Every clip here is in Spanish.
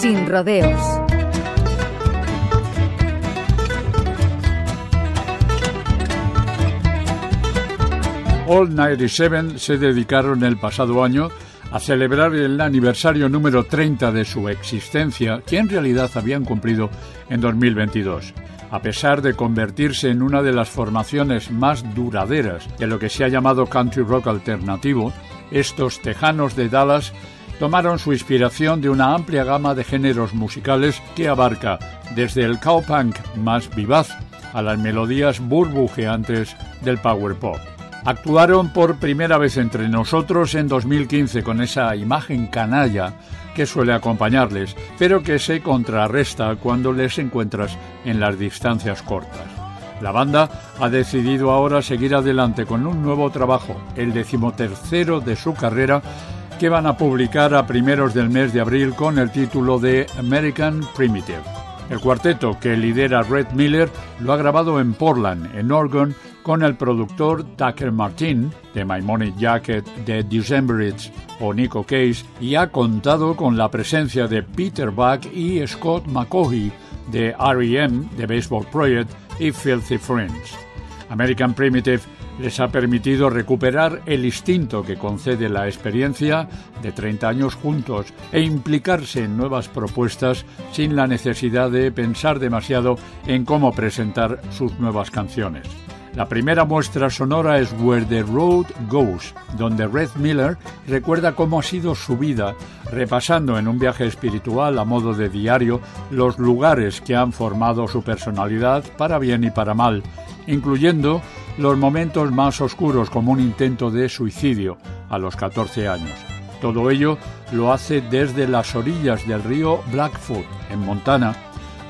Sin rodeos. All 97 se dedicaron el pasado año a celebrar el aniversario número 30 de su existencia, que en realidad habían cumplido en 2022. A pesar de convertirse en una de las formaciones más duraderas de lo que se ha llamado country rock alternativo, estos tejanos de Dallas tomaron su inspiración de una amplia gama de géneros musicales que abarca desde el cowpunk más vivaz a las melodías burbujeantes del power pop. Actuaron por primera vez entre nosotros en 2015 con esa imagen canalla que suele acompañarles, pero que se contrarresta cuando les encuentras en las distancias cortas. La banda ha decidido ahora seguir adelante con un nuevo trabajo, el decimotercero de su carrera, que van a publicar a primeros del mes de abril con el título de American Primitive. El cuarteto que lidera Red Miller lo ha grabado en Portland, en Oregon, con el productor Tucker Martin de My Money Jacket, de Decemberites o Nico Case y ha contado con la presencia de Peter Buck y Scott McCaughey de R.E.M., de Baseball Project y Filthy Friends. American Primitive les ha permitido recuperar el instinto que concede la experiencia de 30 años juntos e implicarse en nuevas propuestas sin la necesidad de pensar demasiado en cómo presentar sus nuevas canciones. La primera muestra sonora es Where the Road Goes, donde Red Miller recuerda cómo ha sido su vida, repasando en un viaje espiritual a modo de diario los lugares que han formado su personalidad para bien y para mal, incluyendo los momentos más oscuros como un intento de suicidio a los 14 años. Todo ello lo hace desde las orillas del río Blackfoot, en Montana,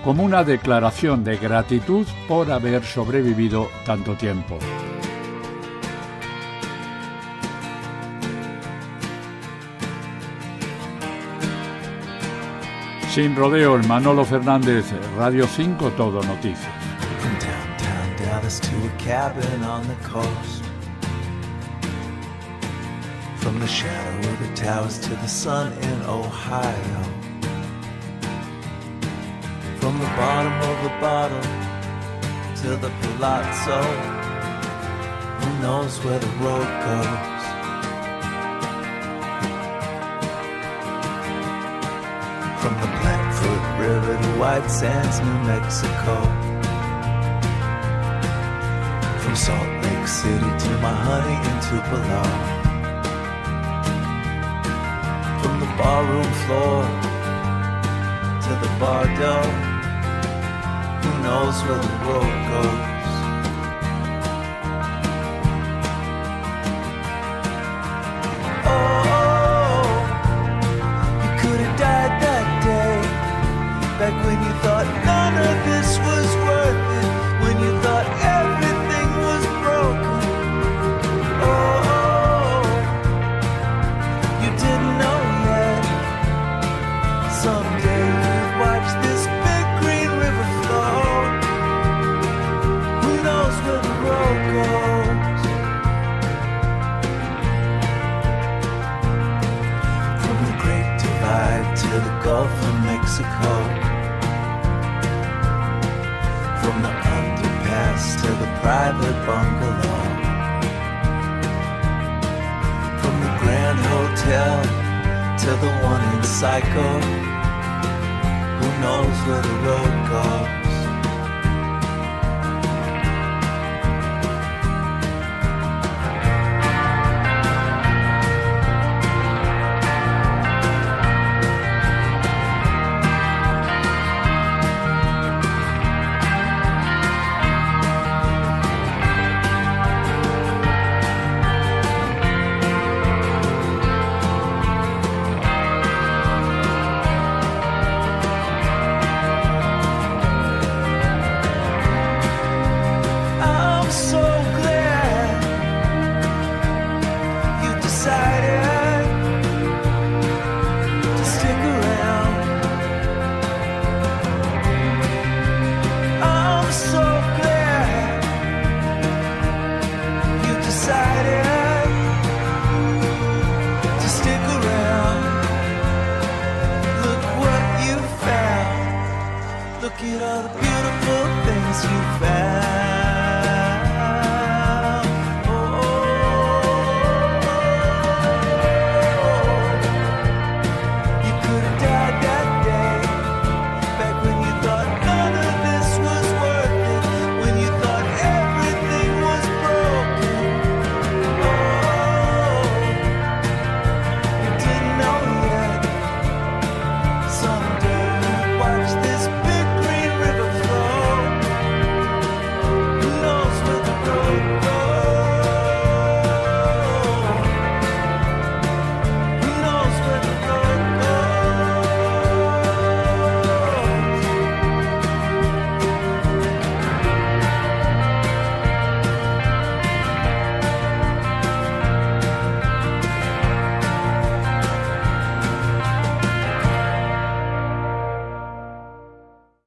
como una declaración de gratitud por haber sobrevivido tanto tiempo. Sin rodeos, Manolo Fernández, Radio 5, Todo Noticias. From the shadow of the towers to the sun in Ohio. From the bottom of the bottle to the palazzo, who knows where the road goes? From the Blackfoot River to White Sands, New Mexico. From Salt Lake City to my honey in Tupelo. From the barroom floor to the bar door Who knows where the road goes. Mexico. From the underpass to the private bungalow. From the Grand Hotel to the one in Psycho. Who knows where the road goes?